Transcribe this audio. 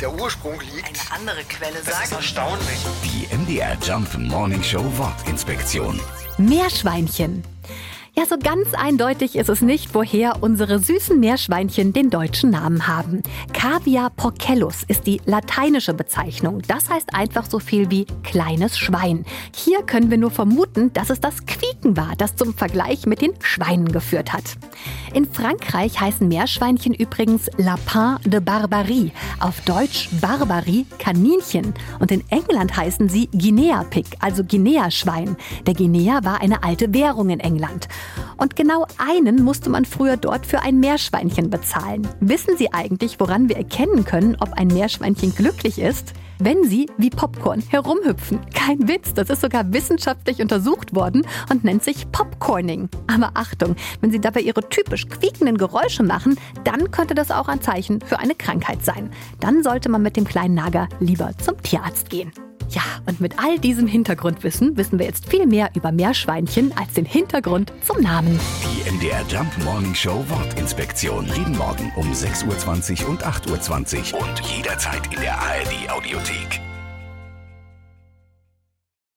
der Ursprung liegt. Eine andere Quelle Das ist sagt. erstaunlich. Die MDR Jump Morning Show Wortinspektion. Meerschweinchen. Ja, so ganz eindeutig ist es nicht, woher unsere süßen Meerschweinchen den deutschen Namen haben. Cavia porcellus ist die lateinische Bezeichnung. Das heißt einfach so viel wie kleines Schwein. Hier können wir nur vermuten, dass es das Quieken war, das zum Vergleich mit den Schweinen geführt hat. In Frankreich heißen Meerschweinchen übrigens Lapin de Barbarie, auf Deutsch Barbarie Kaninchen. Und in England heißen sie Guinea Pig, also Guinea-Schwein. Der Guinea war eine alte Währung in England. Und genau einen musste man früher dort für ein Meerschweinchen bezahlen. Wissen Sie eigentlich, woran wir erkennen können, ob ein Meerschweinchen glücklich ist? Wenn sie wie Popcorn herumhüpfen. Kein Witz, das ist sogar wissenschaftlich untersucht worden und nennt sich Popcorning. Aber Achtung, wenn sie dabei ihre typisch quiekenden Geräusche machen, dann könnte das auch ein Zeichen für eine Krankheit sein. Dann sollte man mit dem kleinen Nager lieber zum Tierarzt gehen. Ja, und mit all diesem Hintergrundwissen wissen wir jetzt viel mehr über Meerschweinchen als den Hintergrund zum Namen. Die MDR Jump Morning Show Wortinspektion. Jeden Morgen um 6.20 Uhr und 8.20 Uhr und jederzeit in der ARD Audiothek.